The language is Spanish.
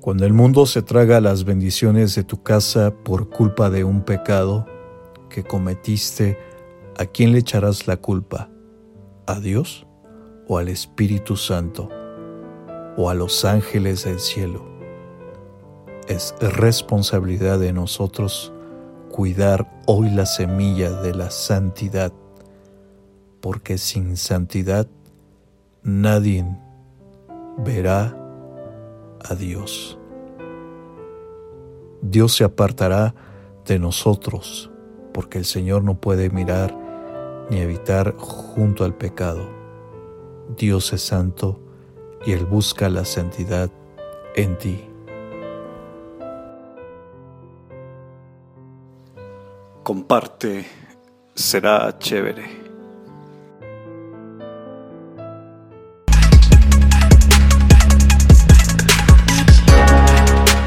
Cuando el mundo se traga las bendiciones de tu casa por culpa de un pecado que cometiste, ¿a quién le echarás la culpa? ¿A Dios o al Espíritu Santo o a los ángeles del cielo? Es responsabilidad de nosotros cuidar hoy la semilla de la santidad, porque sin santidad nadie verá Dios. Dios se apartará de nosotros, porque el Señor no puede mirar ni evitar junto al pecado. Dios es santo y Él busca la santidad en ti. Comparte, será chévere.